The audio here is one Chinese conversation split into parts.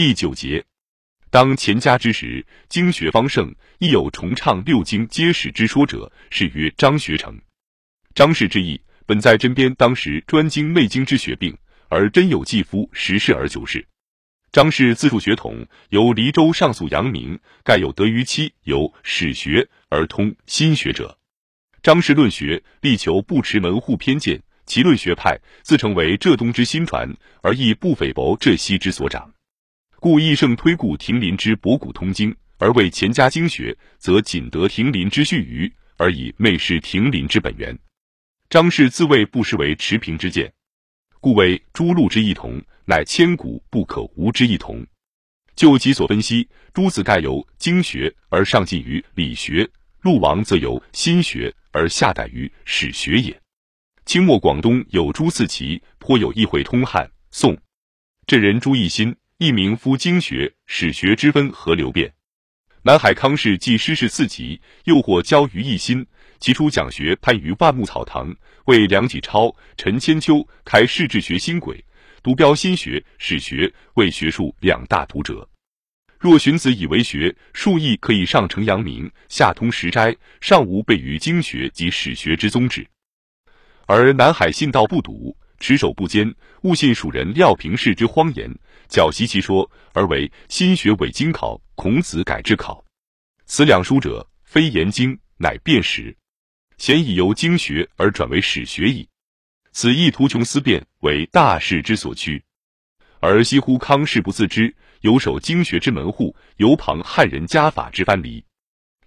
第九节，当乾家之时，经学方盛，亦有重唱六经皆史之说者，是曰张学成。张氏之意，本在真边当时专精内经之学病，而真有继夫实事而求是。张氏自述学统，由黎州上溯阳明，盖有得于期有史学而通心学者。张氏论学，力求不持门户偏见，其论学派自称为浙东之新传，而亦不菲薄浙西之所长。故易胜推故亭林之博古通今，而为钱家经学，则仅得亭林之序余，而以昧失亭林之本源。张氏自谓不失为持平之见，故谓诸陆之异同，乃千古不可无之异同。就其所分析，诸子盖由经学而上进于理学，陆王则由心学而下逮于史学也。清末广东有朱四奇，颇有意会通汉宋。这人朱一新。一名夫经学、史学之分何流变？南海康氏既师事四级，又获教于一心。其初讲学攀于万木草堂，为梁启超、陈千秋开世治学新轨，独标心学、史学为学术两大读者。若荀子以为学术亦可以上承阳明，下通石斋，尚无悖于经学及史学之宗旨。而南海信道不笃。持守不坚，误信蜀人廖平氏之荒言，狡习其说，而为心学伪经考，孔子改制考。此两书者，非言经，乃辨识。贤以由经学而转为史学矣。此意图穷思辨，为大势之所趋。而西乎康氏不自知，有守经学之门户，犹旁汉人家法之藩篱。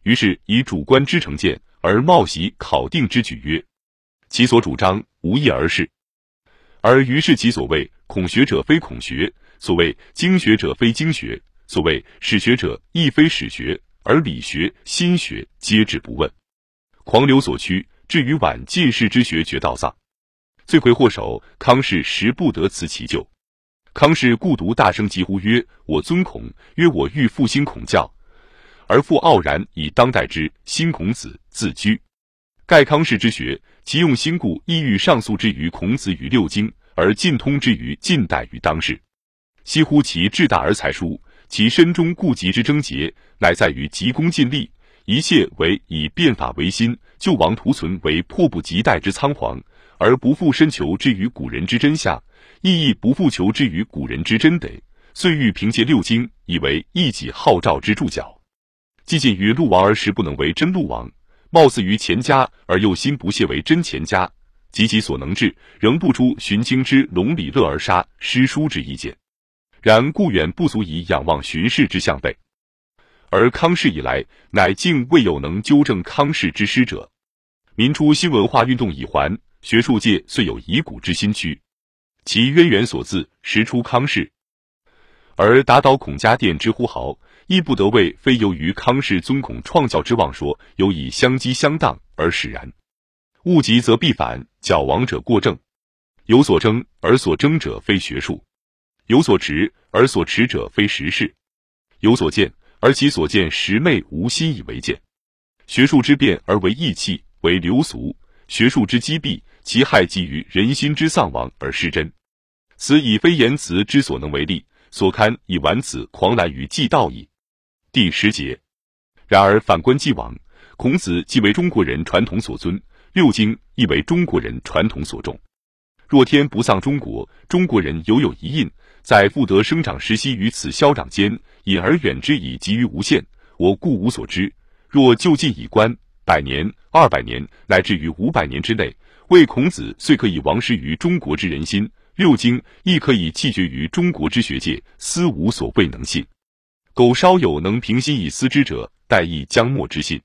于是以主观之成见，而冒袭考定之举曰：其所主张无异而是。而于是即所谓孔学者非孔学，所谓经学者非经学，所谓史学者亦非史学，而理学、心学皆置不问，狂流所趋，至于晚进士之学绝道丧。罪魁祸首，康氏实不得辞其咎。康氏故独大声疾呼曰：“我尊孔，曰我欲复兴孔教，而复傲然以当代之新孔子自居。”盖康氏之学，其用心故，意欲上溯之于孔子与六经，而尽通之于近代与当世。惜乎其志大而才疏，其身中固极之症结，乃在于急功近利，一切为以变法为新，救亡图存为迫不及待之仓皇，而不复深求之于古人之真相，意义不复求之于古人之真得，遂欲凭借六经，以为一己号召之注脚，既近于鹿王而实不能为真鹿王。貌似于钱家，而又心不屑为真钱家，及其所能治，仍不出荀卿之龙里乐而杀诗书之意见。然故远不足以仰望荀氏之相背。而康氏以来，乃竟未有能纠正康氏之师者。民初新文化运动已还，学术界遂有遗古之新趋，其渊源所自，实出康氏。而打倒孔家店之呼号。亦不得谓非由于康氏尊孔创教之妄说，有以相激相当而使然。物极则必反，矫枉者过正。有所争而所争者非学术，有所持而所持者非实事，有所见而其所见实昧无心以为见。学术之变而为义气，为流俗；学术之积弊，其害基于人心之丧亡而失真。此以非言辞之所能为力，所堪以玩此狂澜于既道矣。第十节，然而反观既往，孔子既为中国人传统所尊，六经亦为中国人传统所重。若天不丧中国，中国人犹有一印，在复得生长时息于此消长间，隐而远之以及于无限，我故无所知。若就近以观，百年、二百年，乃至于五百年之内，为孔子虽可以亡失于中国之人心，六经亦可以弃绝于中国之学界，斯无所谓能信。苟稍有能平心以思之者，待亦将莫之信。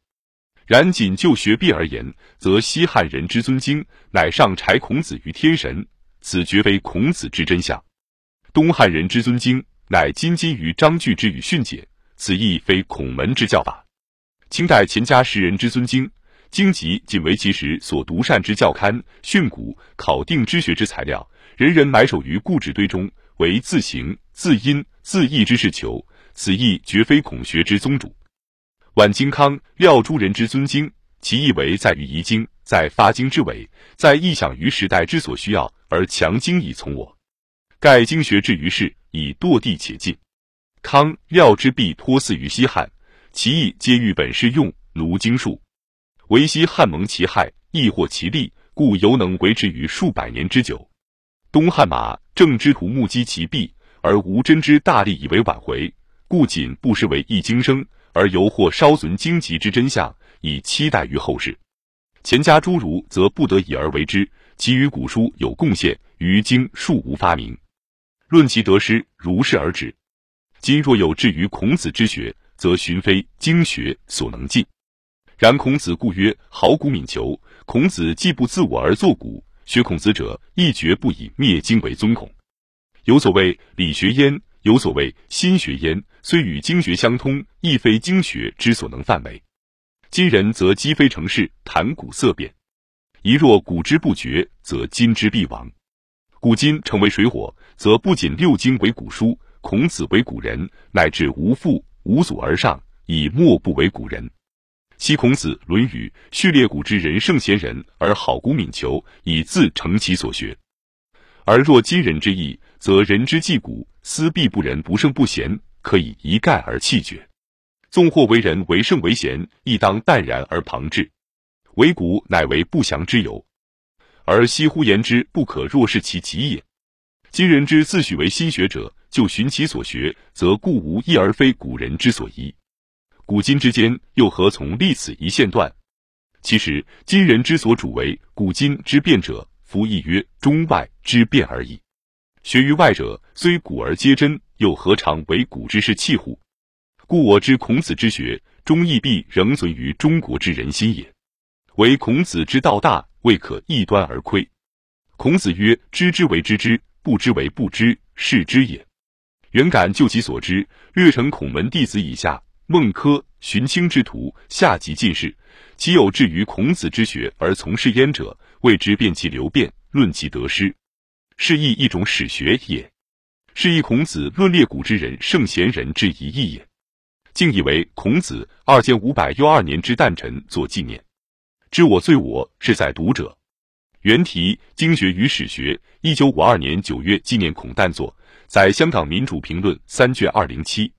然仅就学弊而言，则西汉人之尊经，乃上柴孔子于天神，此绝非孔子之真相；东汉人之尊经，乃今今于章句之语训解，此亦非孔门之教法。清代钱家十人之尊经，经籍仅为其时所独善之教刊、训诂、考定之学之材料，人人埋首于故纸堆中，为自行、自因、自义之事求。此意绝非孔学之宗主。晚金康、廖诸人之尊经，其意为在于遗经，在发经之尾，在意想于时代之所需要而强经以从我。盖经学至于世，以堕地且进。康廖之弊托祀于西汉，其意皆欲本事用，卢经术。唯西汉蒙其害，亦获其利，故犹能维持于数百年之久。东汉马正之徒目击其弊，而无真之大力以为挽回，故仅不失为一经生，而犹或稍存荆棘之真相，以期待于后世。钱家诸儒则不得已而为之，其余古书有贡献，于经数无发明。论其得失，如是而止。今若有至于孔子之学，则寻非经学所能尽。然孔子故曰：“好古敏求。”孔子既不自我而作古，学孔子者亦绝不以灭经为尊孔。有所谓理学焉，有所谓心学焉，虽与经学相通，亦非经学之所能范围。今人则积非成事，谈古色变。一若古之不绝，则今之必亡。古今成为水火，则不仅六经为古书，孔子为古人，乃至无父无祖而上，以莫不为古人。昔孔子《论语》序列古之人圣贤人，而好古敏求，以自成其所学。而若今人之意，则人之既古，思必不仁不圣不贤，可以一概而弃绝。纵或为人为圣为贤，亦当淡然而旁之。为古乃为不祥之由，而惜乎言之，不可若视其极也。今人之自诩为心学者，就寻其所学，则故无异而非古人之所宜。古今之间，又何从立此一线断？其实今人之所主为古今之变者，夫亦曰中外之变而已。学于外者，虽古而皆真，又何尝为古之士弃乎？故我知孔子之学，终亦必仍存于中国之人心也。唯孔子之道大，未可一端而窥。孔子曰：“知之为知之，不知为不知，是知也。”原感就其所知，略成孔门弟子以下。孟轲、荀卿之徒，下及进士，其有至于孔子之学而从事焉者，谓之辨其流变，论其得失，是亦一种史学也。是以孔子论列古之人圣贤人之一义也。竟以为孔子二千五百又二年之诞辰作纪念。知我罪我是在读者。原题《经学与史学》，一九五二年九月纪念孔诞作，在香港民主评论三卷二零七。